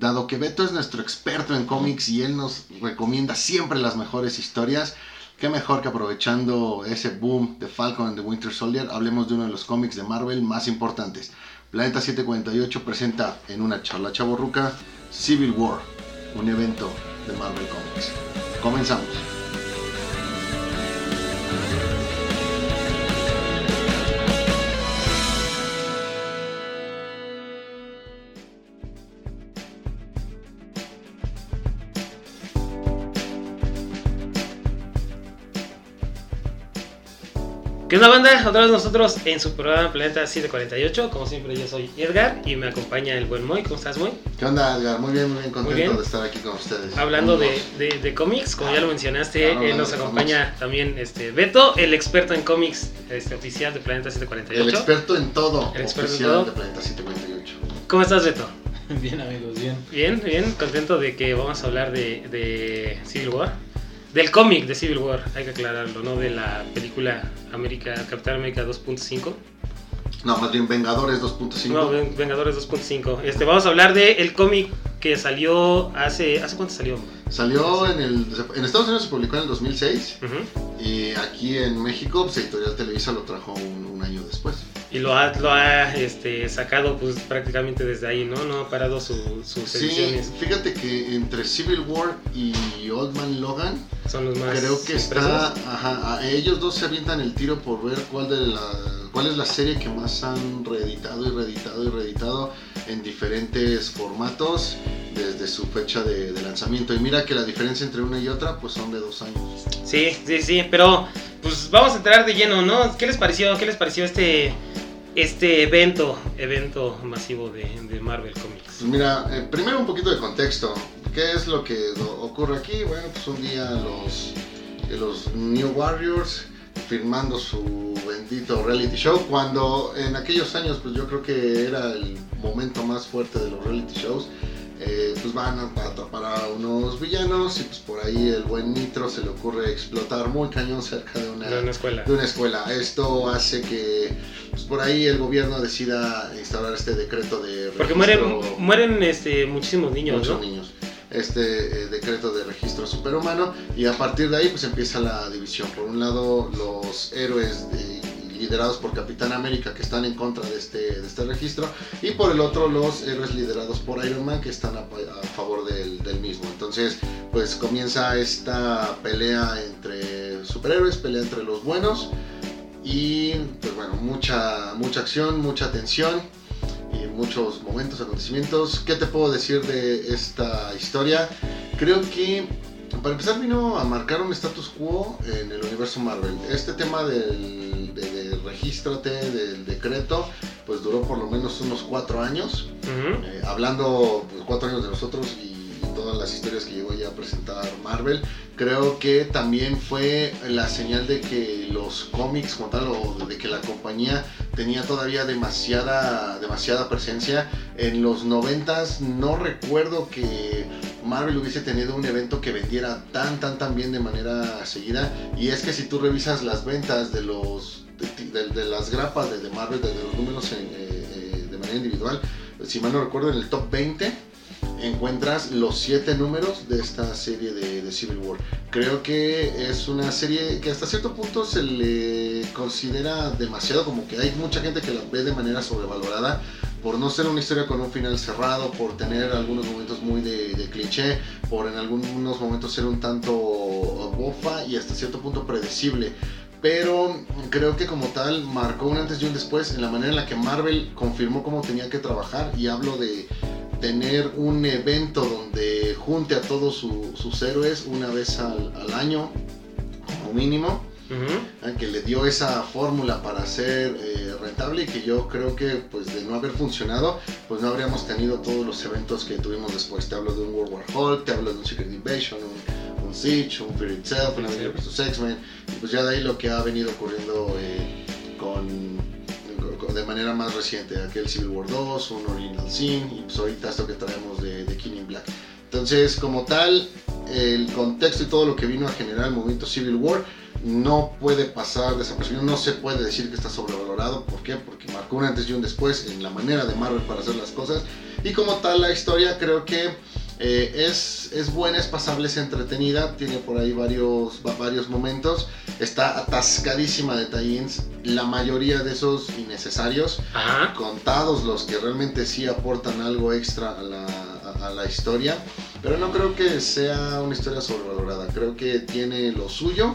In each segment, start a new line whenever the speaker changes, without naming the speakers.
dado que Beto es nuestro experto en cómics y él nos recomienda siempre las mejores historias, qué mejor que aprovechando ese boom de Falcon and the Winter Soldier, hablemos de uno de los cómics de Marvel más importantes. Planeta 748 presenta en una charla chaborruca Civil War, un evento de Marvel Comics. Comenzamos.
¿Qué onda banda? Otra vez nosotros en su programa Planeta 748. Como siempre yo soy Edgar y me acompaña el buen Moy. ¿Cómo estás Moy?
¿Qué onda Edgar? Muy bien, muy bien, contento
Muy bien.
de estar aquí con ustedes.
Hablando de, de- de cómics, como ya lo mencionaste,
Claro,
eh, nos acompaña también este Beto, el experto en cómics este, oficial de Planeta
El
748.
experto en todo,
El experto en
oficial
todo.
de Planeta 748.
¿Cómo estás Beto?
Bien amigos, bien.
Bien, bien, contento de que vamos a hablar de, de Civil War. Del cómic de Civil War, hay que aclararlo, no de la película América, Capitán América 2.5.
No, más bien Vengadores 2.5.
No, Ven- Vengadores 2.5. Este, vamos a hablar de el cómic que salió hace... ¿Hace cuánto salió?
Salió en el. En Estados Unidos se publicó en el 2006
Ujú.
y aquí en México, pues Editorial Televisa lo trajo un, un año después.
Y lo ha, lo ha este, sacado pues prácticamente desde ahí, ¿no? No ha parado su- sus
Sí,
ediciones.
fíjate que entre Civil War y Old Man Logan,
Son los más
creo que está. Ajá, a ellos dos se avientan el tiro por ver cuál, de la, cuál es la serie que más han reeditado y reeditado y reeditado en diferentes formatos desde su fecha de, de lanzamiento. Y mira que la diferencia entre una y otra, pues son de dos años.
Sí, sí, sí, pero pues vamos a entrar de lleno, ¿no? ¿Qué les pareció? ¿Qué les pareció este este evento, evento masivo de, de Marvel Comics?
Pues mira, eh, primero un poquito de contexto. ¿Qué es lo que ocurre aquí? Bueno, pues un día los, los New Warriors firmando su bendito reality show, cuando en aquellos años pues yo creo que era el momento más fuerte de los reality shows. Eh, pues van a atrapar a unos villanos y pues por ahí el buen Nitro se le ocurre explotar muy cañón cerca de una,
De una escuela.
de una escuela. Esto hace que pues, por ahí el gobierno decida instaurar este decreto de
Porque mueren, mueren este, muchísimos niños,
muchos
¿no?
niños. Este eh, decreto de registro superhumano y a partir de ahí pues empieza la división. Por un lado los héroes de- liderados por Capitán América que están en contra de este, de este registro y por el otro los héroes liderados por Iron Man que están a, a favor del, del mismo. Entonces pues comienza esta pelea entre superhéroes, pelea entre los buenos y pues bueno, mucha, mucha acción, mucha tensión y muchos momentos, acontecimientos. ¿Qué te puedo decir de esta historia? Creo que para empezar vino a marcar un status quo en el universo Marvel. Este tema del de, de regístrate, del decreto, pues duró por lo menos unos cuatro años. Eh, hablando pues, cuatro años de nosotros y, y todas las historias que llegó ya a presentar Marvel, creo que también fue la señal de que los cómics como tal o de que la compañía tenía todavía demasiada demasiada presencia. En los noventas no recuerdo que Marvel hubiese tenido un evento que vendiera tan tan tan bien de manera seguida. Y es que si tú revisas las ventas de los de, las grapas de, Marvel de, los números en, eh, eh, de manera individual si mal no recuerdo en el top 20 encuentras los siete números de esta serie de, de Civil War. Creo que es una serie que hasta cierto punto se le considera demasiado, como que hay mucha gente que la ve de manera sobrevalorada por no ser una historia con un final cerrado, por tener algunos momentos muy de, de cliché, por en algunos momentos ser un tanto bofa y hasta cierto punto predecible. Pero creo que como tal marcó un antes y un después en la manera en la que Marvel confirmó cómo tenía que trabajar y hablo de tener un evento donde junte a todos su- sus héroes una vez al, al año como mínimo. ¿eh? que le dio esa fórmula para ser eh, rentable y que yo creo que pues de no haber funcionado pues no habríamos tenido todos los eventos que tuvimos después te hablo de un World War Hulk te hablo de un Secret Invasion un, un Siege un Fear Itself un Avengers vs X-Men y pues ya de ahí lo que ha venido ocurriendo eh, con con- de manera más reciente, aquel Civil War 2, un Original Sin y pues ahorita esto que traemos de, de King in Black. Entonces, como tal, el contexto y todo lo que vino a generar el movimiento Civil War no puede pasar desapercibido, no se puede decir que está sobrevalorado. ¿Por qué? Porque marcó un antes y un después en la manera de Marvel para hacer las cosas Y como tal, la historia creo que eh, es, es buena, es pasable, es entretenida, tiene por ahí varios, varios momentos, está atascadísima de tie la mayoría de esos innecesarios, contados los que realmente sí aportan algo extra a la, a la historia, pero no creo que sea una historia sobrevalorada, creo que tiene lo suyo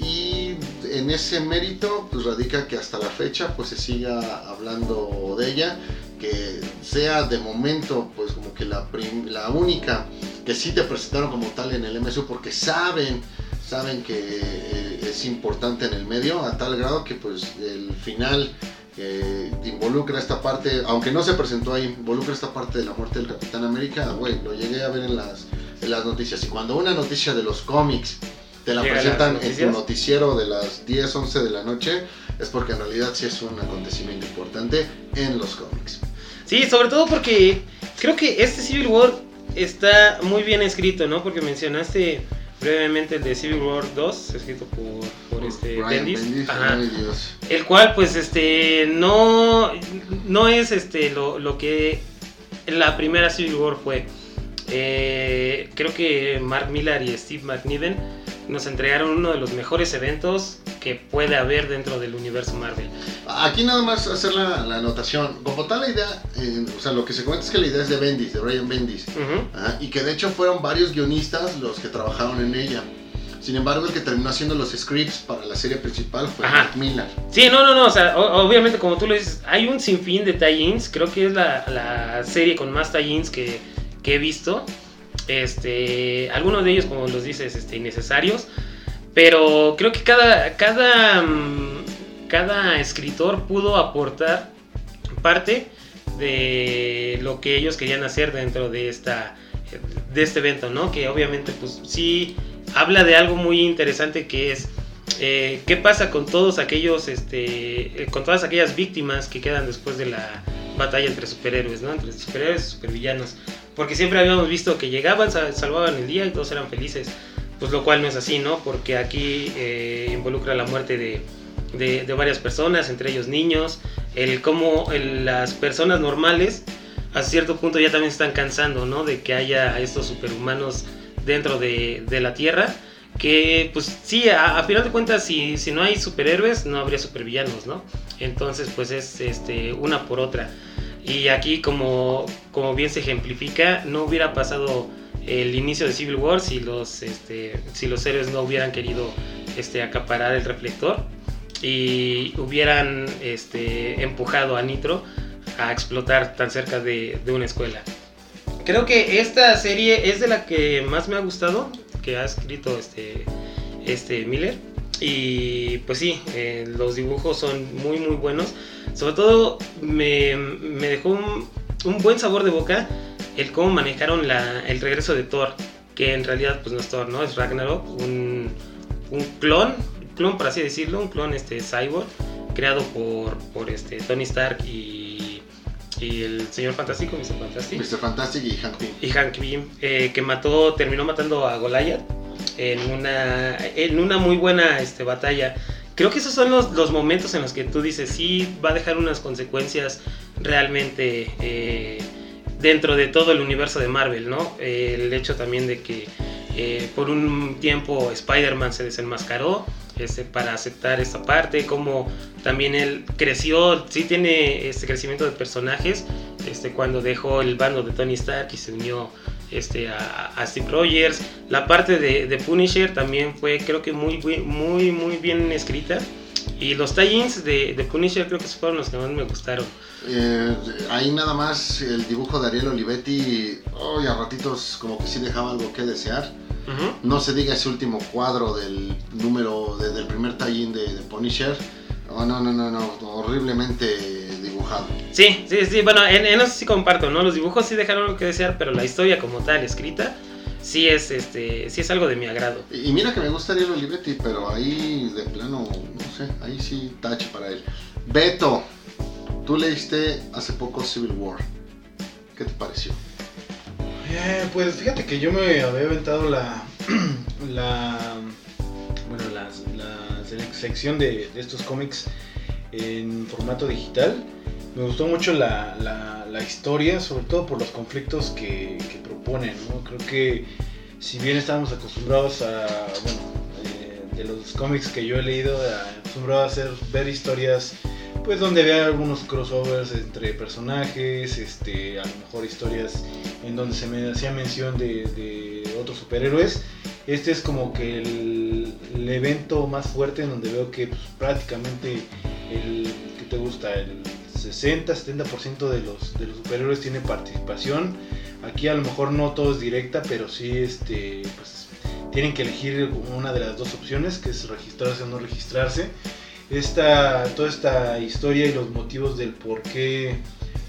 y en ese mérito pues radica que hasta la fecha pues se siga hablando de ella que sea de momento pues que la, la única que sí te presentaron como tal en el MSU porque saben saben que eh, es importante en el medio a tal grado que pues el final eh, involucra esta parte, aunque no se presentó ahí, involucra esta parte de la muerte del Capitán América, güey, lo llegué a ver en las, en las noticias. Y cuando una noticia de los cómics te la presentan en tu noticiero de las 10, 11 de la noche, es porque en realidad sí es un acontecimiento importante en los cómics.
Sí, sobre todo porque creo que este Civil War está muy bien escrito, ¿no? Porque mencionaste brevemente el de Civil War 2, escrito por, por este Bendis, el cual pues este no no es este lo, lo que la primera Civil War fue. Eh, creo que Mark Millar y Steve McNiven nos entregaron uno de los mejores eventos que puede haber dentro del universo Marvel.
Aquí nada más hacer la, anotación. Como tal la idea, eh, o sea, lo que se cuenta es que la idea es de Bendis, de Ryan Bendis. Ah, y que de hecho fueron varios guionistas los que trabajaron en ella. Sin embargo, el que terminó haciendo los scripts para la serie principal fue Mark Miller.
Sí, no, no, no. O sea, obviamente, como tú lo dices, hay un sinfín de tie-ins. Creo que es la, la serie con más tie-ins que, que he visto. Este, algunos de ellos, como los dices, este, innecesarios. Pero creo que cada, cada, mm, cada escritor pudo aportar parte de lo que ellos querían hacer dentro de, esta, de este evento, ¿no? Que obviamente, pues sí, habla de algo muy interesante que es eh, qué pasa con todos aquellos, este, eh, con todas aquellas víctimas que quedan después de la batalla entre superhéroes, ¿no? Entre superhéroes y supervillanos. Porque siempre habíamos visto que llegaban, salvaban el día y todos eran felices. Pues lo cual no es así, ¿no? Porque aquí eh, involucra la muerte de, varias personas, entre ellos niños. El cómo las personas normales a cierto punto ya también están cansando, ¿no? De que haya estos superhumanos dentro de, la Tierra. Que pues sí, a, final de cuentas, si, si no hay superhéroes, no habría supervillanos, ¿no? Entonces pues es este, una por otra. Y aquí, como, como bien se ejemplifica, no hubiera pasado el inicio de Civil War si los, este, si los héroes no hubieran querido este, acaparar el reflector y hubieran este, empujado a Nitro a explotar tan cerca de, una escuela. Creo que esta serie es de la que más me ha gustado, que ha escrito este, este Miller. Y pues sí, eh, los dibujos son muy muy buenos. Sobre todo me, dejó un, buen sabor de boca el cómo manejaron el regreso de Thor, que en realidad pues no es Thor, ¿no? Es Ragnarok, un, clon, clon por así decirlo, un clon este cyborg creado por, por este Tony Stark y, y el señor Fantástico, Mr.
Fantastic. Mr. Fantastic y Hank Pym.
Y Hank Pym, eh, que mató, terminó matando a Goliath en una, en una muy buena este, batalla creo que esos son los, momentos en los que tú dices, sí, va a dejar unas consecuencias realmente eh, dentro de todo el universo de Marvel, ¿no? el hecho también de que eh, por un tiempo Spider-Man se desenmascaró este, para aceptar esta parte, como también él creció, sí tiene este crecimiento de personajes, este, cuando dejó el bando de Tony Stark y se unió este, a, Steve Rogers. La parte de, Punisher también fue creo que muy, muy, muy bien escrita. Y los tie-ins de, Punisher creo que fueron los que más me gustaron.
Eh, ahí nada más el dibujo de Ariel Olivetti, oh, a ratitos como que sí dejaba algo que desear. No se diga ese último cuadro del número, del primer tie-in de, Punisher. Oh, no, no, no, no, horriblemente
Sí, sí, sí, bueno, en, eso sí comparto, ¿no? Los dibujos sí dejaron algo que desear, pero la historia como tal, escrita, sí es, este, sí es algo de mi agrado.
Y, mira que me gustaría el Olivetti, pero ahí de plano, no sé, ahí sí tache para él. Beto, tú leíste hace poco Civil War. ¿Qué te pareció?
Eh, pues fíjate que yo me había aventado la, la bueno, la, la sección de, de estos cómics en formato digital me gustó mucho la, la, historia, sobre todo por los conflictos que, que propone, ¿no? Creo que si bien estamos acostumbrados a, bueno, eh, de los cómics que yo he leído, acostumbrados a ver historias pues donde había algunos crossovers entre personajes, este, a lo mejor historias en donde se me hacía mención de, de otros superhéroes. Este es como que el, evento más fuerte en donde veo que pues, prácticamente el que te gusta, 60-70% de los, de los superhéroes tiene participación. Aquí a lo mejor no todo es directa, pero sí este, pues, tienen que elegir una de las dos opciones, que es registrarse o no registrarse esta, toda esta historia y los motivos del por qué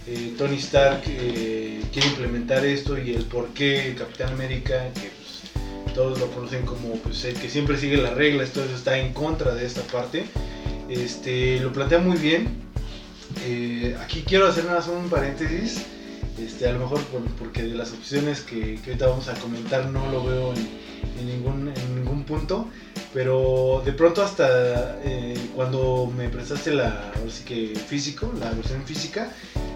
eh, Tony Stark eh, quiere implementar esto y el por qué Capitán América, que pues, todos lo conocen como pues, el que siempre sigue las reglas, todo eso está en contra de esta parte. Este, lo plantea muy bien. Eh, aquí quiero hacer nada más un paréntesis. Este, a lo mejor por, porque de las opciones que, que, ahorita vamos a comentar no lo veo en, en, ningún, en ningún punto. Pero de pronto hasta eh, cuando me prestaste la, así que físico, la versión física,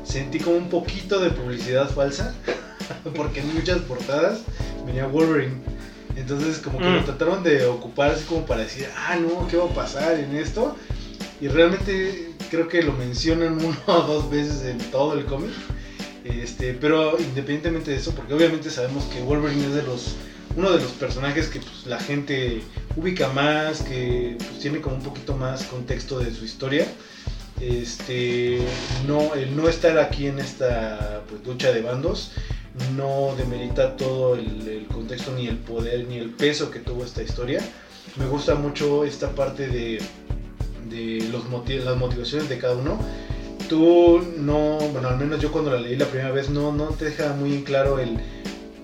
sentí como un poquito de publicidad falsa, porque en muchas portadas venía Wolverine. Entonces como que mm. lo trataron de ocupar así como para decir, ah, no, ¿qué va a pasar en esto? Y realmente creo que lo mencionan uno o dos veces en todo el cómic. Este, pero independientemente de eso, porque obviamente sabemos que Wolverine es de los uno de los personajes que pues, la gente ubica más, que pues, tiene como un poquito más contexto de su historia. Este, no, el no estar aquí en esta pues, lucha de bandos no demerita todo el, el, contexto, ni el poder, ni el peso que tuvo esta historia. Me gusta mucho esta parte de, de los motiv las motivaciones de cada uno. Tú no, bueno, al menos yo cuando la leí la primera vez no, no te deja muy claro el,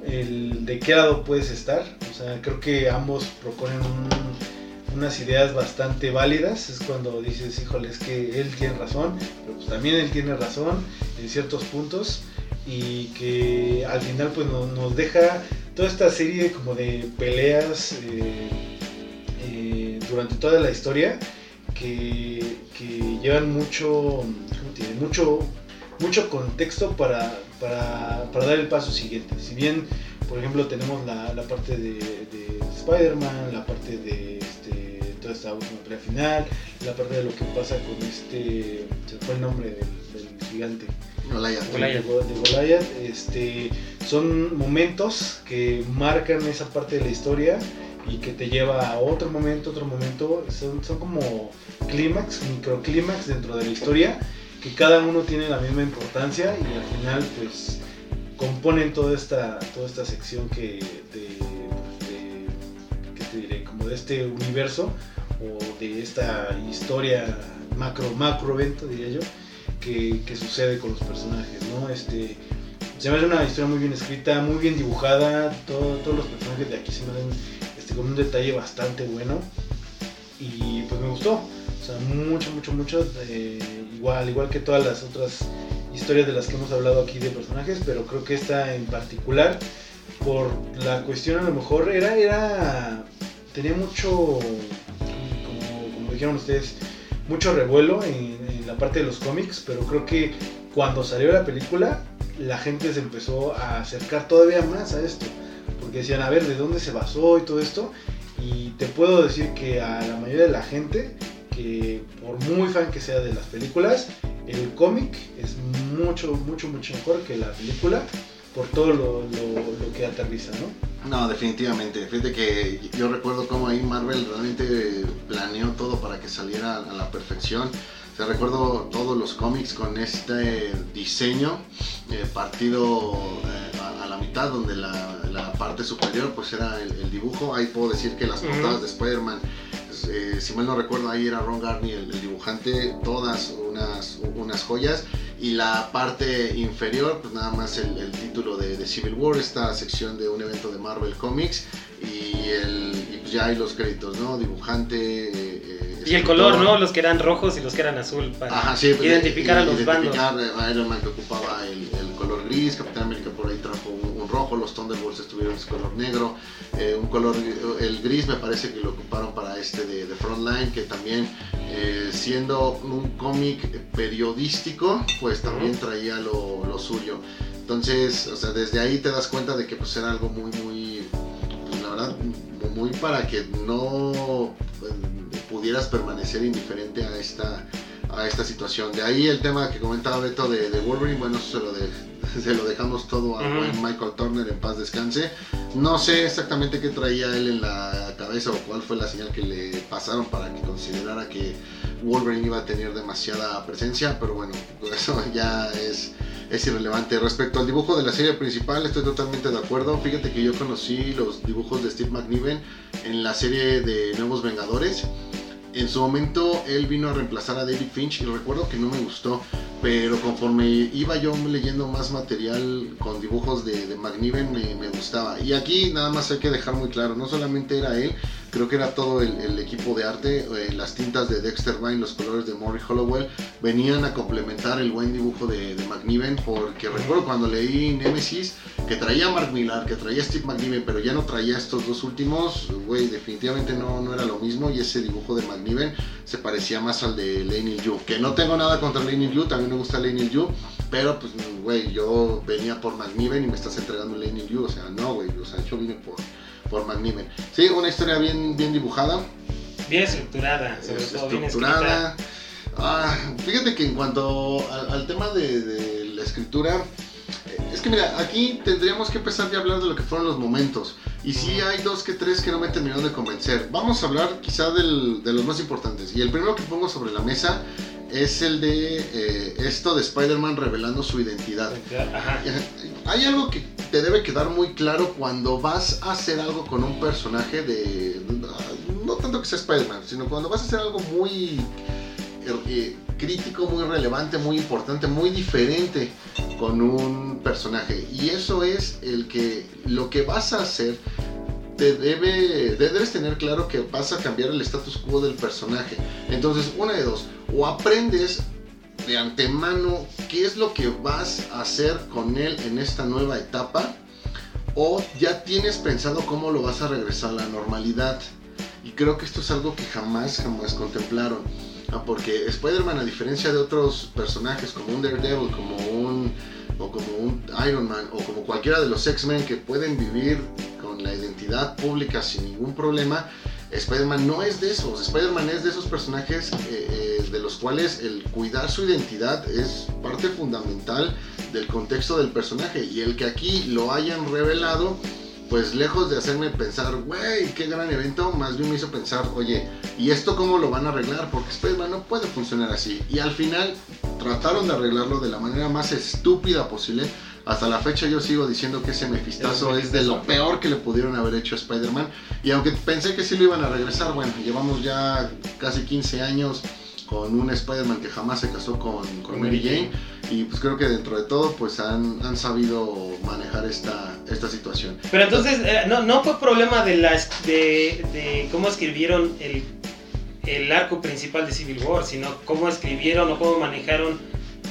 el de qué lado puedes estar. O sea, creo que ambos proponen un, unas ideas bastante válidas. Es cuando dices, híjole, es que él tiene razón, pero pues también él tiene razón en ciertos puntos. Y que al final pues nos, nos deja toda esta serie como de peleas eh, eh, durante toda la historia que, que llevan mucho, tiene? mucho, mucho contexto para, para, para, dar el paso siguiente. Si bien, por ejemplo, tenemos la, la parte de, de Spider-Man, la parte de este, toda esta última pelea final, la parte de lo que pasa con este, se fue el nombre del, del gigante.
Goliath.
Goliath. De Goliath, este, son momentos que marcan esa parte de la historia y que te lleva a otro momento, otro momento. Son, son como clímax, microclímax dentro de la historia que cada uno tiene la misma importancia y al final pues componen toda esta, toda esta sección que de, ¿qué te diré? como de este universo o de esta historia macro macro evento diría yo que, que sucede con los personajes no este se me hace una historia muy bien escrita muy bien dibujada todo, todos los personajes de aquí se me ven este, con un detalle bastante bueno y pues me gustó o sea, mucho, mucho, mucho. Eh, igual, igual que todas las otras historias de las que hemos hablado aquí de personajes, pero creo que esta en particular, por la cuestión a lo mejor, era, era, tenía mucho, como, como dijeron ustedes, mucho revuelo en, la parte de los cómics, pero creo que cuando salió la película, la gente se empezó a acercar todavía más a esto, decían, a ver, ¿de dónde se basó y todo esto? Y te puedo decir que a la mayoría de la gente que por muy fan que sea de las películas, el cómic es mucho, mucho, mucho mejor que la película por todo lo, lo, que aterriza, ¿no?
No, definitivamente. Fíjate que yo recuerdo cómo ahí Marvel realmente planeó todo para que saliera a la perfección. O sea, recuerdo todos los cómics con este diseño eh, partido eh, a, a, la mitad, donde la, la, parte superior pues era el, el, dibujo. Ahí puedo decir que las portadas uh -huh. de Spider-Man eh, si mal no recuerdo, ahí era Ron Garney el, el, dibujante, todas unas, unas joyas. Y la parte inferior, pues nada más el, el título de, de, Civil War, esta sección de un evento de Marvel Comics. Y, el, y pues ya hay los créditos, ¿no? Dibujante. Eh,
y el color, ¿no? Los que eran rojos y los que eran azul, para
Ajá, sí,
identificar
de,
a los
identificar
bandos.
a Iron Man que ocupaba el, el color gris Capitán América por ahí trajo un, rojo, los Thunderbolts estuvieron en color negro, eh, un color, el gris me parece que lo ocuparon para este de, de Frontline, que también eh, siendo un cómic periodístico, pues también traía lo, lo, suyo. Entonces, o sea, desde ahí te das cuenta de que pues era algo muy, muy, pues la verdad, muy para que no pues, pudieras permanecer indiferente a esta a esta situación. De ahí el tema que comentaba Beto de, de Wolverine, bueno, se lo, de, se lo dejamos todo a Michael Turner en paz descanse. No sé exactamente qué traía él en la cabeza o cuál fue la señal que le pasaron para que considerara que Wolverine iba a tener demasiada presencia, pero bueno, eso ya es, es irrelevante. Respecto al dibujo de la serie principal, estoy totalmente de acuerdo. Fíjate que yo conocí los dibujos de Steve McNiven en la serie de Nuevos Vengadores en su momento él vino a reemplazar a David Finch y recuerdo que no me gustó, pero conforme iba yo leyendo más material con dibujos de, de McNiven me, me, gustaba. Y aquí nada más hay que dejar muy claro, no solamente era él, creo que era todo el, equipo de arte, eh, las tintas de Dexter Vine, los colores de Maury Hollowell, venían a complementar el buen dibujo de, de McNiven, porque recuerdo cuando leí Nemesis, que traía Mark Millar, que traía Steve McNiven, pero ya no traía estos dos últimos, güey, definitivamente no, no era lo mismo, y ese dibujo de McNiven se parecía más al de Lane Yu, que no tengo nada contra Lane Yu, también me gusta Lane Yu, pero pues, güey, yo venía por McNiven y me estás entregando Lane Yu, o sea, no, güey, o sea, yo vine por por McNiven. Sí, una historia bien, bien dibujada.
Bien estructurada, sobre todo
estructurada. Ah, fíjate que en cuanto al, tema de, la escritura, es que mira, aquí tendríamos que empezar ya a hablar de lo que fueron los momentos. Y sí hay dos que tres que no me terminaron de convencer. Vamos a hablar quizá del, de los más importantes. Y el primero que pongo sobre la mesa es el de eh, esto de Spider-Man revelando su identidad. Hay algo que te debe quedar muy claro cuando vas a hacer algo con un personaje de... No tanto que sea Spider-Man, sino cuando vas a hacer algo muy eh, crítico, muy relevante, muy importante, muy diferente con un personaje. Y eso es el que lo que vas a hacer te debe, debes tener claro que vas a cambiar el status quo del personaje. Entonces, una de dos, o aprendes de antemano qué es lo que vas a hacer con él en esta nueva etapa, o ya tienes pensado cómo lo vas a regresar a la normalidad. Y creo que esto es algo que jamás, jamás contemplaron. Ah, porque Spider-Man, a diferencia de otros personajes como un Daredevil, como un, o como un Iron Man, o como cualquiera de los X-Men que pueden vivir la identidad pública sin ningún problema, Spider-Man no es de esos. Spider-Man es de esos personajes eh, eh, de los cuales el cuidar su identidad es parte fundamental del contexto del personaje. Y el que aquí lo hayan revelado, pues lejos de hacerme pensar, güey, qué gran evento, más bien me hizo pensar, oye, ¿y esto cómo lo van a arreglar? Porque Spider-Man no puede funcionar así. Y al final trataron de arreglarlo de la manera más estúpida posible hasta la fecha yo sigo diciendo que ese mefistazo es de lo peor que le pudieron haber hecho a Spider-Man. Y aunque pensé que sí lo iban a regresar, bueno, llevamos ya casi 15 años con un Spider-Man que jamás se casó con, con Mary Jane y pues creo que dentro de todo pues han, han sabido manejar esta, esta situación.
Pero entonces eh, no, no fue problema de, las, de, de cómo escribieron el, el arco principal de Civil War, sino cómo escribieron o cómo manejaron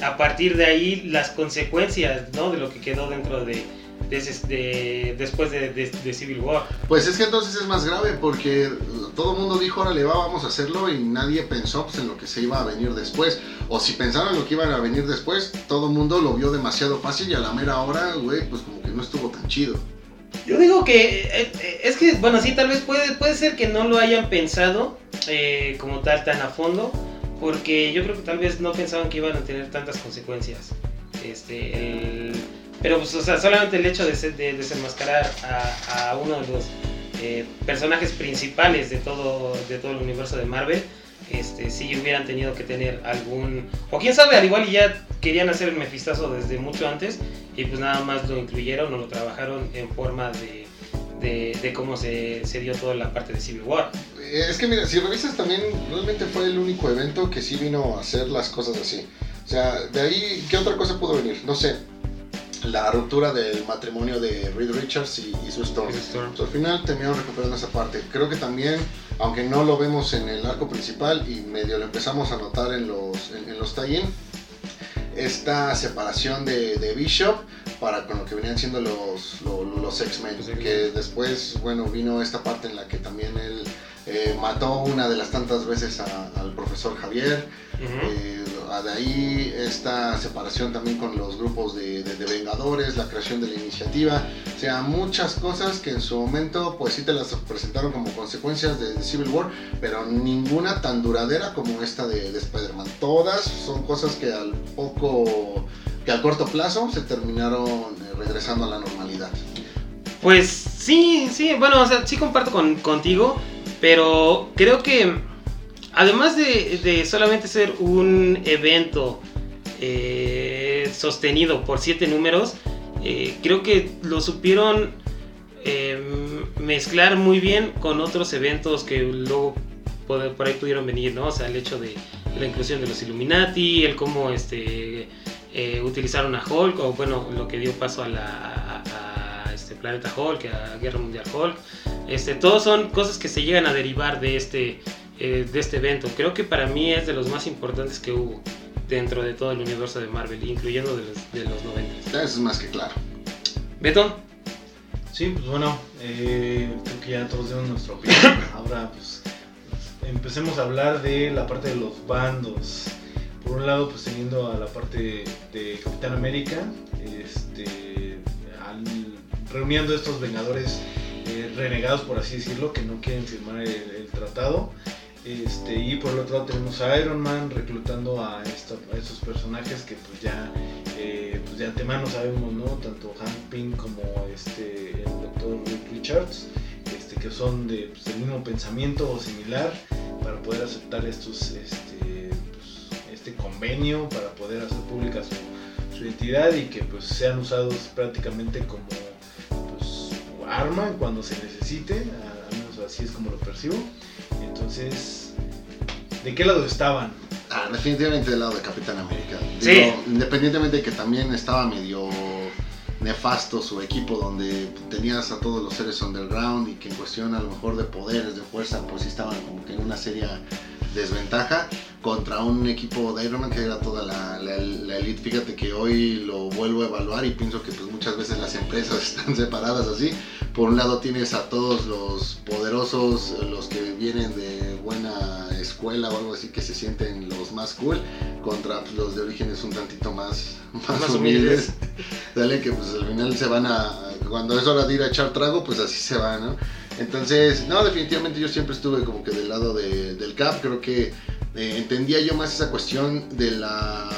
a partir de ahí las consecuencias ¿no? de lo que quedó dentro de, de, después de, Civil War.
Pues es que entonces es más grave porque todo el mundo dijo, órale, va, vamos a hacerlo y nadie pensó pues, en lo que se iba a venir después. O si pensaron en lo que iba a venir después, todo el mundo lo vio demasiado fácil y a la mera hora, güey, pues como que no estuvo tan chido.
Yo digo que eh, eh, es que, bueno, sí, tal vez puede, puede ser que no lo hayan pensado eh, como tal tan a fondo porque yo creo que tal vez no pensaban que iban a tener tantas consecuencias. Este, pero pues, o sea, solamente el hecho de, de desenmascarar a, uno de los eh, personajes principales de todo, de todo el universo de Marvel, este, sí hubieran tenido que tener algún... O quién sabe, al igual ya querían hacer el mefistazo desde mucho antes y pues nada más lo incluyeron o lo trabajaron en forma de de, cómo se, se, dio toda la parte de Civil War.
Eh, es que mira, si revisas también, realmente fue el único evento que sí vino a hacer las cosas así. O sea, de ahí, ¿qué otra cosa pudo venir? No sé, la ruptura del matrimonio de Reed Richards y, su Storm. al final terminaron recuperando esa parte. Creo que también, aunque no lo vemos en el arco principal y medio lo empezamos a notar en los, en, los tie esta separación de, de Bishop para con lo que venían siendo los, los, los X-Men.
Los X-Men.
Que después, bueno, vino esta parte en la que también él eh, mató una de las tantas veces a- al profesor Javier.
Ujú.
Eh, de ahí esta separación también con los grupos de, Vengadores, la creación de la iniciativa, o sea, muchas cosas que en su momento pues sí te las presentaron como consecuencias de, Civil War, pero ninguna tan duradera como esta de, de Spider-Man. Todas son cosas que al poco, que al corto plazo se terminaron eh, regresando a la normalidad.
Pues sí, sí, bueno, o sea, sí comparto con, contigo, pero creo que además de, de solamente ser un evento eh, sostenido por siete números, eh, creo que lo supieron eh, mezclar muy bien con otros eventos que luego por, ahí pudieron venir, ¿no? O sea, el hecho de la inclusión de los Illuminati, el cómo este, eh, utilizaron a Hulk, o bueno, lo que dio paso a la este Planeta Hulk, a Guerra Mundial Hulk. Este, todos son cosas que se llegan a derivar de este, eh, de este evento. Creo que para mí es de los más importantes que hubo dentro de todo el universo de Marvel, incluyendo de los, de los 90.
Eso es más que claro.
Beto,
Sí, pues bueno, eh, creo que ya todos dimos nuestra opinión. Ahora, pues, empecemos a hablar de la parte de los bandos. Por un lado, pues teniendo a la parte de Capitán América, este, al- reuniendo a estos Vengadores eh, renegados, por así decirlo, que no quieren firmar el, el tratado. Este, y por el otro lado tenemos a Iron Man reclutando a, estos personajes que pues ya, eh, pues de antemano sabemos, ¿no? Tanto Hank Pym como este, el. Reed Richards, este, que son de, pues, del mismo pensamiento o similar para poder aceptar estos, este, pues, este convenio, para poder hacer pública su, su identidad y que pues sean usados prácticamente como pues, arma cuando se necesite, así es como lo percibo. Entonces, ¿de qué lado estaban?
Ah, definitivamente del lado de Capitán América.
Sí.
Digo, independientemente de que también estaba medio nefasto su equipo donde tenías a todos los seres underground y que en cuestión a lo mejor de poderes, de fuerza, pues sí estaban como que en una seria desventaja contra un equipo de Iron Man que era toda la, la- la elite. Fíjate que hoy lo vuelvo a evaluar y pienso que pues muchas veces las empresas están separadas así. Por un lado tienes a todos los poderosos, los que vienen de buena escuela o algo así que se sienten los más cool, contra pues, los de orígenes un tantito más, más,
Más
humildes. Dale que pues al final se van a, cuando es hora de ir a echar trago, pues así se va, ¿no? Entonces, no, definitivamente yo siempre estuve como que del lado de- del CAP, creo que eh, entendía yo más esa cuestión de la,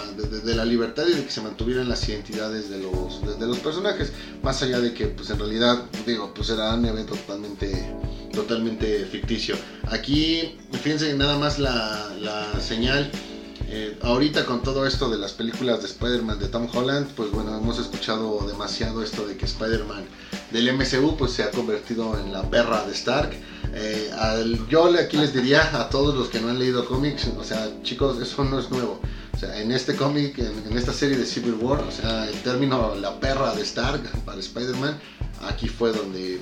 de, la libertad y de que se mantuvieran las identidades de los, de, de los personajes, más allá de que pues en realidad, digo, pues era un evento totalmente, totalmente ficticio. Aquí, fíjense nada más la, la señal. Eh, ahorita con todo esto de las películas de Spider-Man de Tom Holland, pues bueno, hemos escuchado demasiado esto de que Spider-Man del MCU pues se ha convertido en la perra de Stark. Eh, yo aquí les diría a todos los que no han leído cómics, o sea, chicos, eso no es nuevo. En este cómic, en, en esta serie de Civil War, o sea, el término la perra de Stark para Spider-Man, aquí fue donde,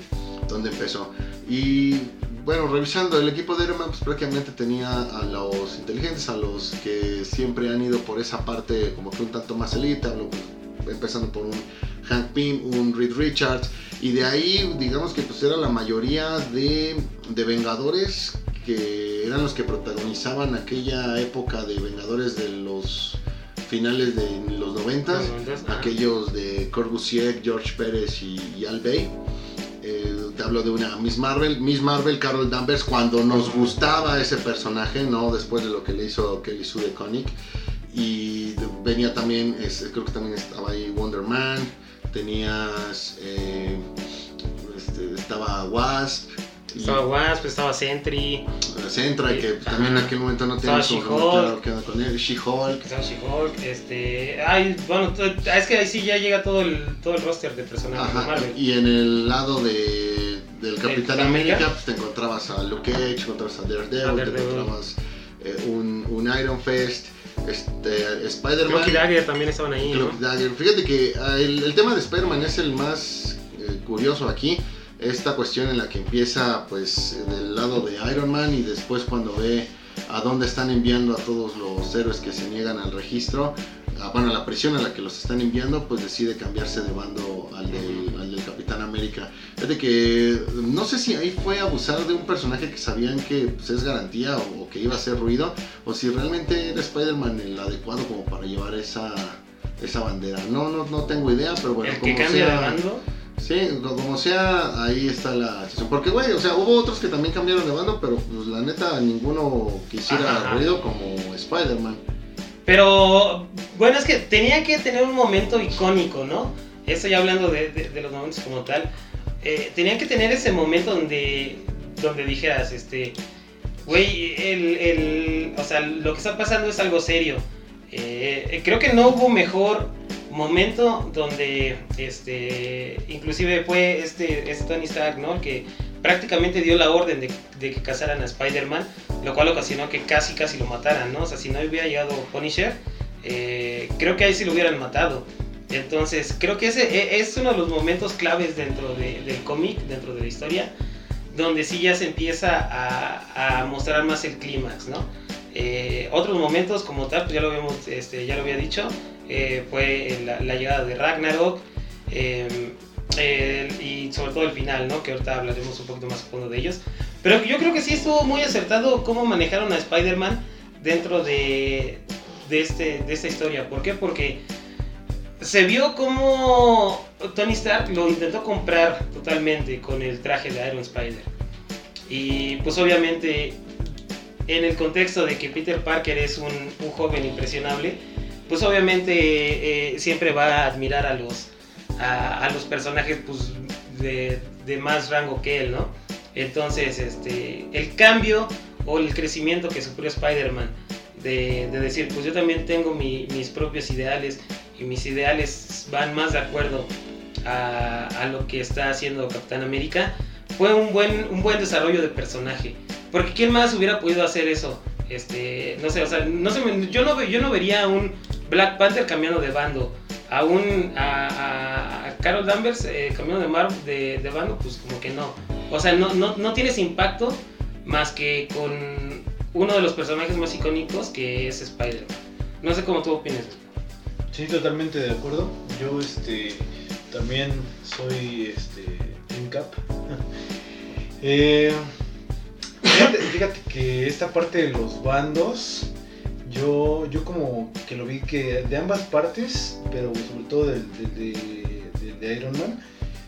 donde empezó. Y bueno, revisando el equipo de Iron Man, pues prácticamente tenía a los inteligentes, a los que siempre han ido por esa parte como que un tanto más elite, hablo, empezando por un Hank Pym, un Reed Richards, y de ahí digamos que pues era la mayoría de, de Vengadores que eran los que protagonizaban aquella época de Vengadores de los finales de los 90
Ah.
aquellos de Kurt Busiek, George Pérez y, y Al Bay. Eh, te hablo de una Miss Marvel, Miss Marvel, Carol Danvers, cuando nos gustaba ese personaje, no después de lo que le hizo Kelly Sue de Connick. Y venía también, es- creo que también estaba ahí Wonder Man, tenías, eh, este, estaba Wasp, y
Estaba Wasp, estaba Sentry,
Centra, que también en aquel momento no como
She-Hulk.
claro con él, She-Hulk.
estaba She-Hulk, este... Ay, bueno, es que ahí sí ya llega todo el, todo el roster de personajes de Marvel.
y en el lado de, del Capitán América,
América.
pues te encontrabas a Luke Cage, encontrabas a Daredevil, te encontrabas eh, un, un Iron Fist, este, Spider-Man,
Cloak y Dagger también estaban ahí, ¿no?
Cloak Dagger. Fíjate que ah, el, el tema de Spider-Man es el más eh, curioso aquí. Esta cuestión en la que empieza pues del lado de Iron Man y después cuando ve a dónde están enviando a todos los héroes que se niegan al registro, a, bueno, a la prisión a la que los están enviando, pues decide cambiarse de bando al del, América. Fíjate que no sé si ahí fue abusar de un personaje que sabían que pues, es garantía o, o que iba a hacer ruido, o si realmente era Spider-Man el adecuado como para llevar esa, esa bandera. No, no, no tengo idea, pero bueno,
el que
como
cambia de
sea-
bando.
Sí, como sea, ahí está la situación. Porque, güey, o sea, hubo otros que también cambiaron de bando, pero pues la neta ninguno quisiera
Ajá.
ruido como Spider-Man.
Pero bueno, es que tenía que tener un momento icónico, ¿no? Eso ya hablando de, de- de los momentos como tal. Eh, que tener ese momento donde, donde dijeras, este, güey, el, el- o sea, lo que está pasando es algo serio. Eh, creo que no hubo mejor momento donde, este, inclusive fue este, este Tony Stark, ¿no? Que prácticamente dio la orden de, de que cazaran a Spider-Man, lo cual ocasionó que casi, casi lo mataran, ¿no? O sea, si no hubiera llegado Punisher, eh, creo que ahí sí lo hubieran matado. Entonces, creo que ese e- es uno de los momentos claves dentro de- del cómic, dentro de la historia, donde sí ya se empieza a, a mostrar más el clímax, ¿no? Eh, otros momentos como tal, pues ya lo habíamos, este, ya lo había dicho, eh, fue la, llegada de Ragnarok el- y sobre todo el final, ¿no? Que ahorita hablaremos un poquito más a fondo de ellos. Pero yo creo que sí estuvo muy acertado cómo manejaron a Spider-Man dentro de, de, este, de esta historia. ¿Por qué? Porque se vio como Tony Stark lo intentó comprar totalmente con el traje de Iron Spider. Y pues obviamente en el contexto de que Peter Parker es un, un joven impresionable, pues obviamente eh, siempre va a admirar a los, a, a los personajes pues, de, de más rango que él, ¿no? Entonces, este, el cambio o el crecimiento que sufrió Spider-Man de, de decir, pues yo también tengo mi- mis propios ideales y mis ideales van más de acuerdo a, lo que está haciendo Capitán América, fue un buen, un buen desarrollo de personaje. Porque ¿quién más hubiera podido hacer eso? Este, no sé, o sea, no sé, yo no, yo no vería a un Black Panther cambiando de bando, a un a, a- a Carol Danvers eh, cambiando de, mar, de, de bando, pues como que no. O sea, no, no, no tienes impacto más que con uno de los personajes más icónicos que es Spider-Man. No sé cómo tú opinas.
Sí, totalmente de acuerdo. Yo este también soy este Team Cap. Eh, fíjate, que esta parte de los bandos, yo, yo como que lo vi que de ambas partes, pero sobre todo de, del de Iron Man,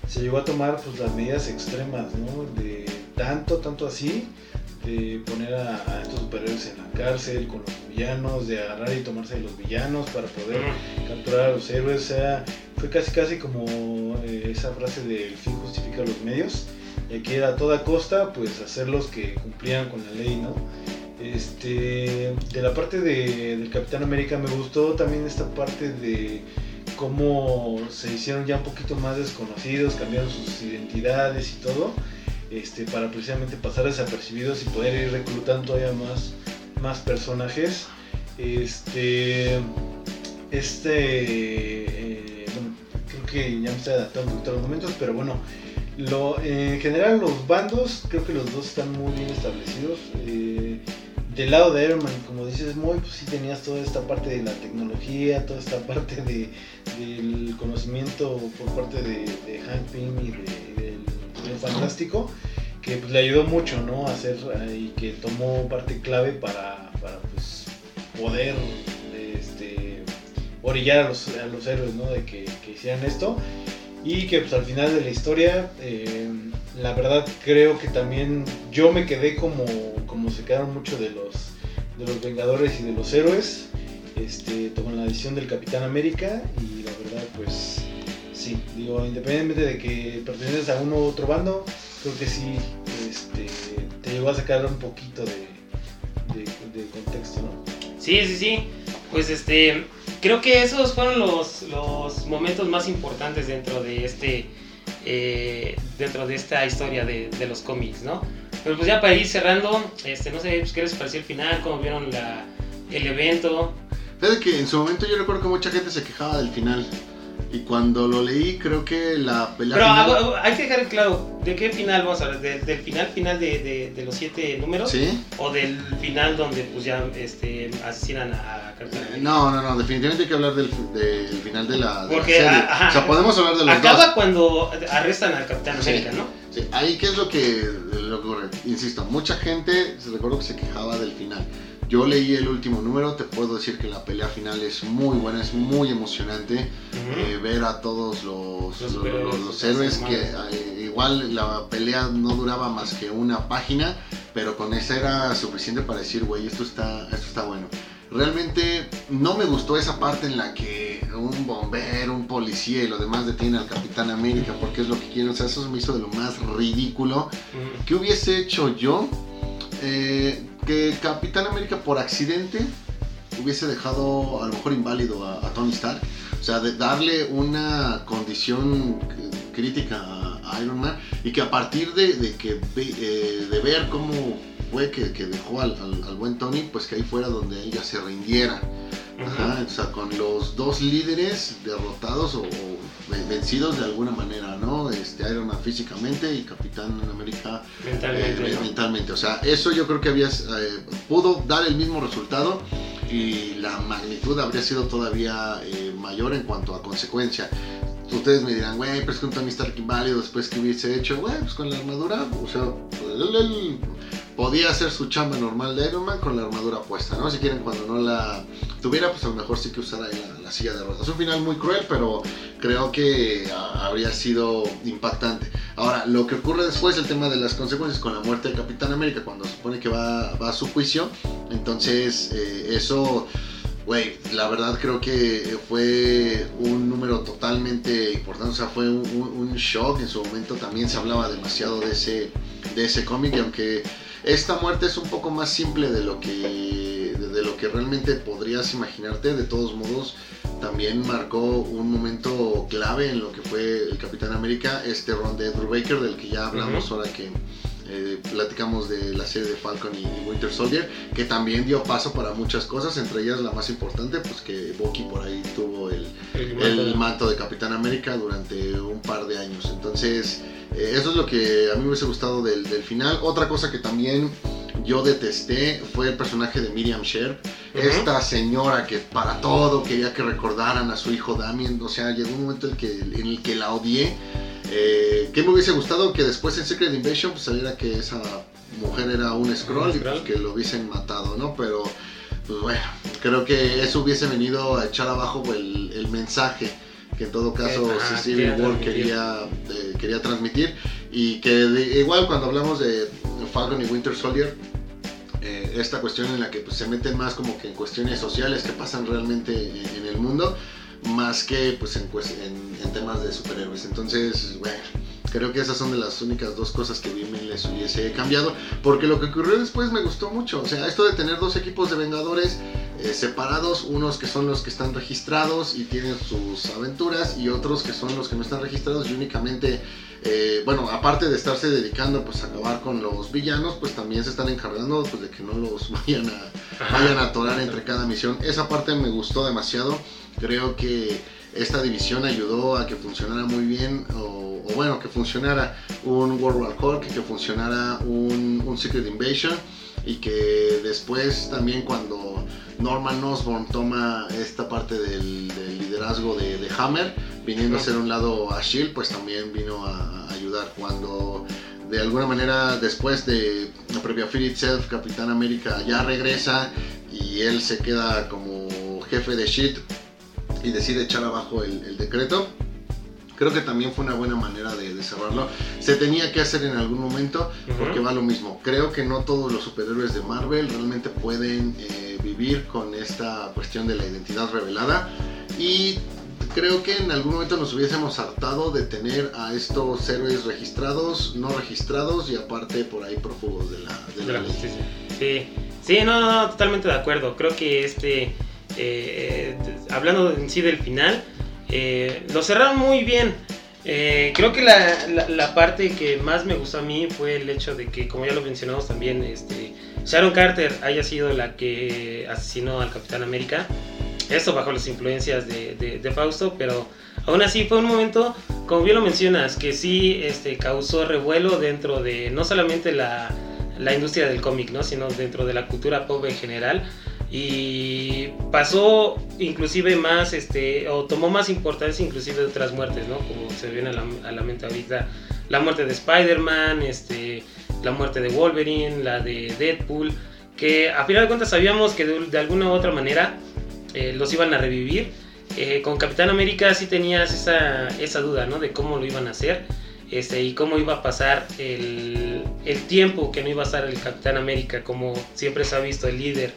se llegó a tomar pues las medidas extremas, ¿no? De tanto, tanto así, de poner a, a estos superhéroes en la cárcel con los villanos, de agarrar y tomarse de los villanos para poder capturar a los héroes, o sea, fue casi casi como eh, esa frase de el fin justifica los medios, y aquí era a toda costa, pues hacerlos que cumplieran con la ley, ¿no? Este, de la parte de, del Capitán América me gustó también esta parte de cómo se hicieron ya un poquito más desconocidos, cambiaron sus identidades y todo, este, para precisamente pasar desapercibidos y poder ir reclutando todavía más, más personajes. Este, este, eh, bueno, creo que ya me estoy adaptando poquito a los momentos, pero bueno, lo, en general los bandos, creo que los dos están muy bien establecidos. Eh, del lado de Iron Man, como dices, muy, pues sí tenías toda esta parte de la tecnología, toda esta parte de, del conocimiento por parte de, de Hank Pym y de- Fantástico, que pues, le ayudó mucho, ¿no? Hacer eh, y que tomó parte clave para, para pues, poder este, orillar a los, a los héroes, ¿no? De que, que hicieran esto. Y que pues al final de la historia, eh, la verdad creo que también yo me quedé como, como se quedaron muchos de los, de los Vengadores y de los héroes, este, con la edición del Capitán América y la verdad pues sí, digo, independientemente de que perteneces a uno u otro bando, creo que sí este, te llegó a sacar un poquito de, de, de contexto, ¿no?
Sí, sí, sí. Pues este, creo que esos fueron los, los momentos más importantes dentro de este, eh, dentro de esta historia de, de los cómics, ¿no? Pero pues ya para ir cerrando, este, no sé, pues, ¿qué les pareció el final? ¿Cómo vieron la, el evento?
Fíjate que en su momento yo recuerdo que mucha gente se quejaba del final. Y cuando lo leí, creo que la pelea
Pero
final-
ah, ah, hay que dejar claro, ¿de qué final vamos a hablar? ¿De- ¿Del final final de, de- de los siete números?
Sí,
¿O del final donde pues ya este, asesinan a Capitán América.
No, no, no, definitivamente hay que hablar del, del final de la, de la
Porque,
serie.
ajá,
o sea, podemos hablar de los
Acaba
dos.
cuando arrestan al Capitán
Sí.
América, ¿no?
Sí, ahí qué es lo que, lo que ocurre. Insisto, mucha gente, se recuerdo que se quejaba del final. Yo leí el último número, te puedo decir que la pelea final es muy buena, es muy emocionante. Eh, ver a todos los, héroes que
hermanos.
eh, igual la pelea no duraba más que una página, pero con esa era suficiente para decir, güey, esto está, esto está bueno. Realmente no me gustó esa parte en la que un bombero, un policía y lo demás detienen al Capitán América porque es lo que quieren. O sea, eso me hizo de lo más ridículo. ¿Qué hubiese hecho yo? Eh, que Capitán América por accidente hubiese dejado a lo mejor inválido a, Tony Stark. O sea, de darle una condición crítica a Iron Man y que a partir de, de que eh, de ver cómo fue que, que dejó al, al- al buen Tony, pues que ahí fuera donde ella se rindiera. Ajá, o sea, con los dos líderes derrotados o, o ven- vencidos de alguna manera, ¿no? Este, Iron Man físicamente y Capitán América
Mentalmente.
eh,
¿no?
mentalmente. O sea, eso yo creo que había, eh, pudo dar el mismo resultado y la magnitud habría sido todavía eh, mayor en cuanto a consecuencia. Ustedes me dirán, güey, pero es que un Tony Stark inválido después que hubiese hecho, güey, pues con la armadura, o sea, él, él podía hacer su chamba normal de Iron Man con la armadura puesta, ¿no? Si quieren, cuando no la tuviera, pues a lo mejor sí que usara ahí la, la silla de ruedas. Es un final muy cruel, pero creo que ah, habría sido impactante. Ahora, lo que ocurre después, el tema de las consecuencias con la muerte del Capitán América, cuando se supone que va, a su juicio, entonces eh, eso, güey, la verdad creo que fue un número totalmente importante, o sea, fue un, un- un shock, en su momento también se hablaba demasiado de ese, de ese cómic, y aunque esta muerte es un poco más simple de lo que, de, lo que realmente podrías imaginarte, de todos modos también marcó un momento clave en lo que fue el Capitán América, este ron de Drew Baker, del que ya hablamos ahora que eh, platicamos de la serie de Falcon y, y Winter Soldier, que también dio paso para muchas cosas, entre ellas la más importante, pues que Bucky por ahí tuvo el,
El
el
manto.
de Capitán América durante un par de años. Entonces, eh, eso es lo que a mí me hubiese gustado del, del final. Otra cosa que también yo detesté fue el personaje de Miriam Sherp. Esta señora que para todo quería que recordaran a su hijo Damien. O sea, llegó un momento en el que, en el que la odié. Eh, que me hubiese gustado que después en Secret Invasion pues, saliera que esa mujer era un scroll y pues, que lo hubiesen matado, ¿no? Pero, pues bueno, creo que eso hubiese venido a echar abajo el, el mensaje que en todo caso
quería
War
transmitir.
quería, eh, quería transmitir y que de- igual cuando hablamos de Falcon y Winter Soldier eh, esta cuestión en la que pues, se meten más como que en cuestiones sociales que pasan realmente en, en el mundo más que pues en, cues- en- en temas de superhéroes. Entonces bueno creo que esas son de las únicas dos cosas que bien les hubiese cambiado porque lo que ocurrió después me gustó mucho. O sea esto de tener dos equipos de vengadores eh, separados, unos que son los que están registrados y tienen sus aventuras y otros que son los que no están registrados y únicamente, eh, bueno, aparte de estarse dedicando pues a acabar con los villanos, pues también se están encargando pues de que no los vayan a, vayan a atorar entre cada misión. Esa parte me gustó demasiado, creo que esta división ayudó a que funcionara muy bien o, o bueno, que funcionara un World War Hulk, que funcionara un, un Secret Invasion y que después también cuando Norman Osborn toma esta parte del, del liderazgo de, de Hammer, viniendo a ser un lado a Shield, pues también vino a, a ayudar. Cuando de alguna manera después de la previa Fear Itself, Capitán América ya regresa y él se queda como jefe de Shield y decide echar abajo el, el decreto. Creo que también fue una buena manera de, de cerrarlo. Se tenía que hacer en algún momento porque
Ujú.
va lo mismo. Creo que no todos los superhéroes de Marvel realmente pueden eh, vivir con esta cuestión de la identidad revelada. Y creo que en algún momento nos hubiésemos hartado de tener a estos héroes registrados, no registrados y aparte por ahí prófugos de la, de
de
la
la
ley.
justicia. Sí, sí, no, no, no, totalmente de acuerdo. Creo que este, eh, hablando en sí del final, eh, lo cerraron muy bien. Eh, creo que la, parte que más me gustó a mí fue el hecho de que, como ya lo mencionamos también, este, Sharon Carter haya sido la que asesinó al Capitán América. Esto bajo las influencias de Fausto, pero aún así fue un momento, como bien lo mencionas, que sí este, causó revuelo dentro de no solamente la, la industria del cómic, ¿no? sino dentro de la cultura pop en general, y pasó inclusive más, este, o tomó más importancia inclusive de otras muertes, ¿no? Como se viene a la, mente ahorita, la muerte de Spider-Man, este, la muerte de Wolverine, la de Deadpool, que a final de cuentas sabíamos que de, de alguna u otra manera eh, los iban a revivir. Eh, con Capitán América sí tenías esa, esa duda, ¿no? De cómo lo iban a hacer. Este, y cómo iba a pasar el, el, tiempo que no iba a estar el Capitán América, como siempre se ha visto el líder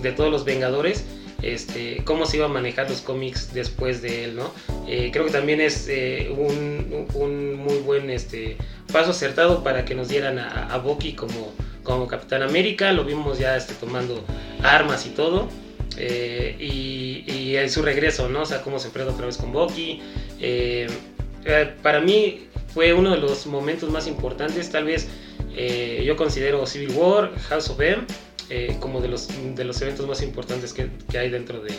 de todos los Vengadores, este, cómo se iba a manejar los cómics después de él, ¿no? Eh, creo que también es eh, un, muy buen este, paso acertado para que nos dieran a, a Bucky como, como Capitán América, lo vimos ya este, tomando armas y todo. Eh, y, y, en su regreso, ¿no? O sea, cómo se enfrenta otra vez con Bucky. para mí fue uno de los momentos más importantes, tal vez yo considero Civil War, House of M, eh, como de los, de los eventos más importantes que, que hay dentro de,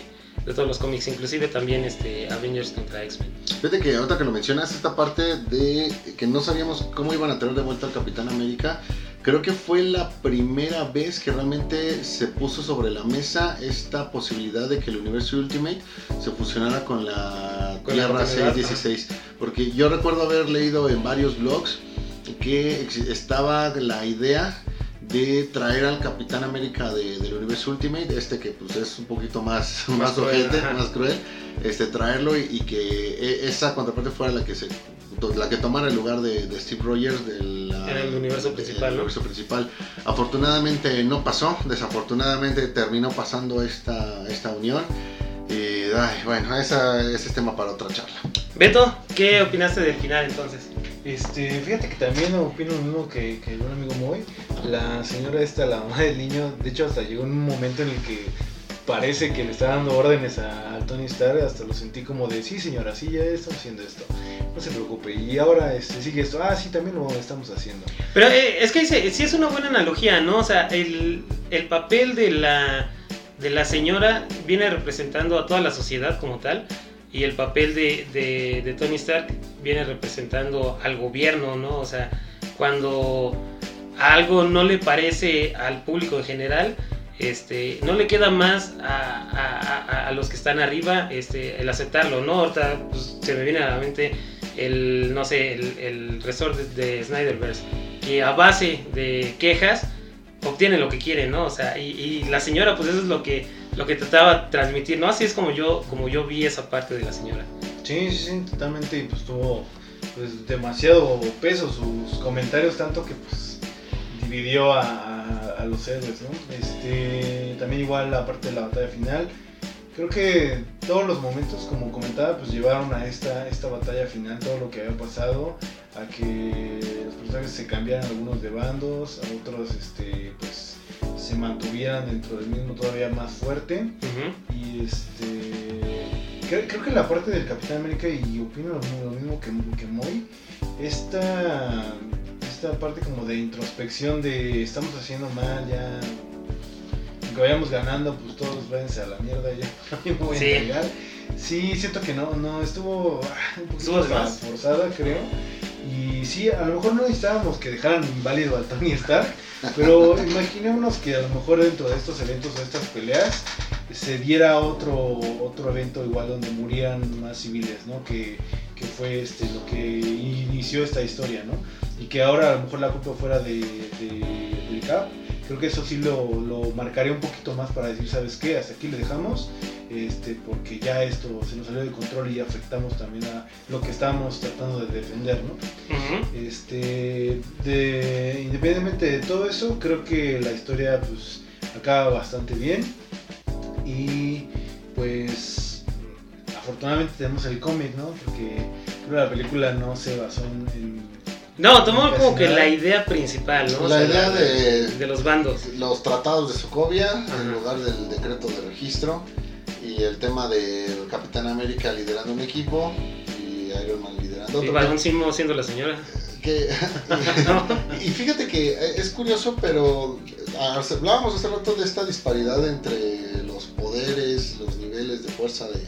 de, todos los cómics, inclusive también este, Avengers contra X-Men.
Fíjate que ahorita que lo mencionas, esta parte de que no sabíamos cómo iban a tener de vuelta al Capitán América, creo que fue la primera vez que realmente se puso sobre la mesa esta posibilidad de que el universo Ultimate se fusionara con la
Con la
Tierra
continuidad,
616. Porque yo recuerdo haber leído en varios blogs que estaba la idea de traer al Capitán América de- del universo Ultimate, este que pues es un poquito más, más,
cruel,
ojete,
ajá.
más cruel, este, traerlo y, y que e- esa contraparte fuera la que se la que tomara el lugar de, de Steve Rogers del
el universo principal, ¿no?
universo principal. Afortunadamente no pasó, desafortunadamente terminó pasando esta, esta unión. Y ay, bueno, esa, ese es tema para otra charla.
Beto, ¿qué opinaste del final entonces?
Este, fíjate que también opino lo mismo que, que un amigo Moy. La señora esta, la mamá del niño, de hecho hasta llegó un momento en el que parece que le está dando órdenes a, Tony Stark, hasta lo sentí como de, sí señora, sí, ya estamos haciendo esto, no se preocupe, y ahora este, sigue esto, ah, sí, también lo estamos haciendo.
Pero eh, es que dice, sí es una buena analogía, ¿no? O sea, el, el papel de la, de la señora viene representando a toda la sociedad como tal. Y el papel de, de, Tony Stark viene representando al gobierno, ¿no? O sea, cuando algo no le parece al público en general, este, no le queda más a, a- a- los que están arriba este, el aceptarlo, ¿no? Ahorita pues, se me viene a la mente el, no sé, el, el resort de, de Snyderverse, que a base de quejas obtiene lo que quiere, ¿no? O sea, y la señora, pues eso es lo que, lo que trataba de transmitir, ¿no? Así es como yo, como yo vi esa parte de la señora.
Sí, sí, sí, totalmente, y pues tuvo pues, demasiado peso sus comentarios, tanto que pues dividió a, a- los héroes, ¿no? Este, también igual la parte de la batalla final. Creo que todos los momentos, como comentaba, pues llevaron a esta, esta batalla final, todo lo que había pasado, a que los personajes se cambiaran algunos de bandos, a otros este, pues, se mantuvieran dentro del mismo todavía más fuerte. Y este. Creo, creo que la parte del Capitán América, y opino lo, mismo- que, que Moy, esta, esta parte como de introspección de estamos haciendo mal, ya. Aunque vayamos ganando, pues todos váyanse a la mierda, ya me voy
Sí.
a entregar. Sí, siento que no, no, estuvo ah, un poquito forzada, creo. Y sí, a lo mejor no necesitábamos que dejaran inválido al Tony Stark, pero imaginémonos que a lo mejor dentro de estos eventos o estas peleas se diera otro, otro evento igual donde murieran más civiles, ¿no? Que, que fue este, lo que inició esta historia, ¿no? Y que ahora a lo mejor la culpa fuera de, de- del Cap. Creo que eso sí lo, lo marcaría un poquito más para decir, ¿sabes qué? Hasta aquí le dejamos, este, porque ya esto se nos salió de control y afectamos también a lo que estábamos tratando de defender, ¿no? Este, de, independientemente de todo eso, creo que la historia pues acaba bastante bien y pues afortunadamente tenemos el cómic, ¿no? Porque creo que la película no se basó en... en-
No,
Casi
como que la idea principal, ¿no? O
La
sea,
idea de-
de los bandos.
Los tratados de Sokovia
Ajá.
en lugar del decreto de registro y el tema del Capitán América liderando un equipo y Iron Man liderando
Y
otro.
Barón Simo siendo la señora.
Que- y fíjate que es curioso, pero hablábamos hace rato de esta disparidad entre los poderes, los niveles de fuerza de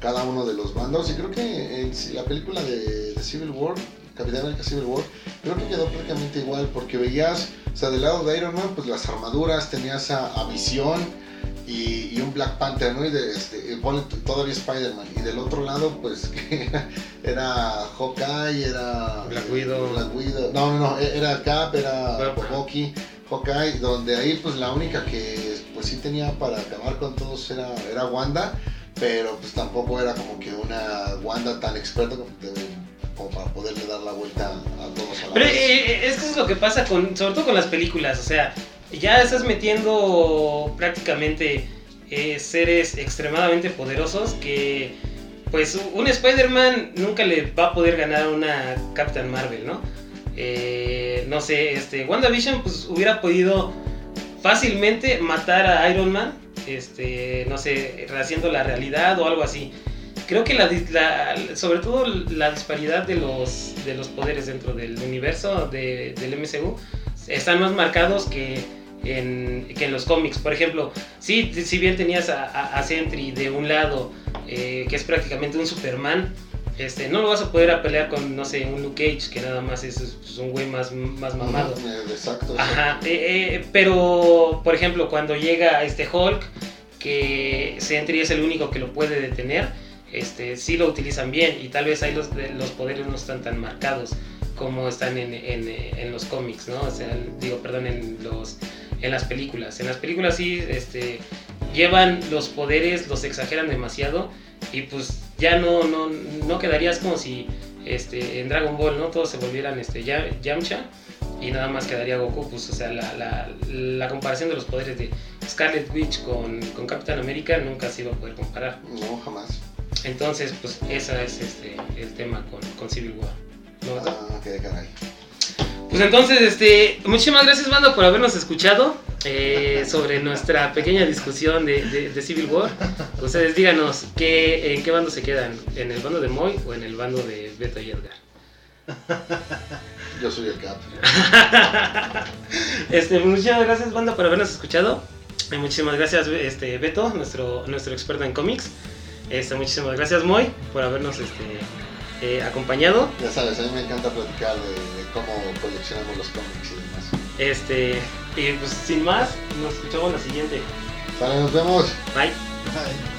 cada uno de los bandos. Y creo que en la película de, de Civil War, Capitán América Civil War, creo que quedó prácticamente igual, porque veías, o sea, del lado de Iron Man, pues las armaduras, tenías a, a Visión, y, y un Black Panther, ¿no? Y de, este, todavía Spider-Man. Y del otro lado, pues, que era Hawkeye, era...
Black Widow.
Black Widow. No, no, no, e- era Cap, era. Bucky, Hawkeye, donde ahí, pues, la única que, pues, sí tenía para acabar con todos era, era Wanda, pero, pues, tampoco era como que una Wanda tan experta como para poderle dar la vuelta a todos a la
Pero
vez.
eh, eh, es que es lo que pasa con, sobre todo con las películas, o sea, ya estás metiendo prácticamente eh, seres extremadamente poderosos que, pues, un Spider-Man nunca le va a poder ganar a una Captain Marvel, ¿no? Eh, no sé, este, WandaVision, pues, hubiera podido fácilmente matar a Iron Man, este, no sé, haciendo la realidad o algo así. Creo que la, sobre todo la disparidad de los, de los poderes dentro del universo de- del MCU están más marcados que en, que en los cómics. Por ejemplo, sí, si bien tenías a, a- a Sentry de un lado, eh, que es prácticamente un Superman, este, no lo vas a poder a pelear con, no sé, un Luke Cage, que nada más es, es un güey más, más mamado.
Exacto.
Ajá, eh, eh, pero por ejemplo, cuando llega este Hulk, que Sentry es el único que lo puede detener, este, sí lo utilizan bien y tal vez ahí los, los poderes no están tan marcados como están en, en, en los cómics, ¿no? O sea, digo, perdón, en, los, en las películas. En las películas sí este, llevan los poderes, los exageran demasiado y pues ya no, no, no quedarías como si este, en Dragon Ball, ¿no? Todos se volvieran este, Ya- Yamcha y nada más quedaría Goku, pues, o sea, la, la, la comparación de los poderes de Scarlet Witch con, con Capitán América nunca se iba a poder comparar.
No, jamás.
Entonces, pues, ese es este, el tema con, con Civil War. ¿no?
Ah, qué caray.
Pues entonces, este, muchísimas gracias, banda, por habernos escuchado eh, sobre nuestra pequeña discusión de, de- de Civil War. Ustedes díganos, ¿qué, ¿en qué bando se quedan? ¿En el bando de Moy o en el bando de Beto y Edgar?
Yo soy el Cap.
Este, muchísimas gracias, banda, por habernos escuchado. Y muchísimas gracias, este, Beto, nuestro, nuestro experto en cómics. Este, muchísimas gracias, Moy, por habernos este, eh, acompañado.
Ya sabes, a mí me encanta platicar de, de cómo coleccionamos los cómics y demás.
Este, y pues sin más, nos escuchamos la siguiente.
Sale, nos vemos.
Bye.
Ay.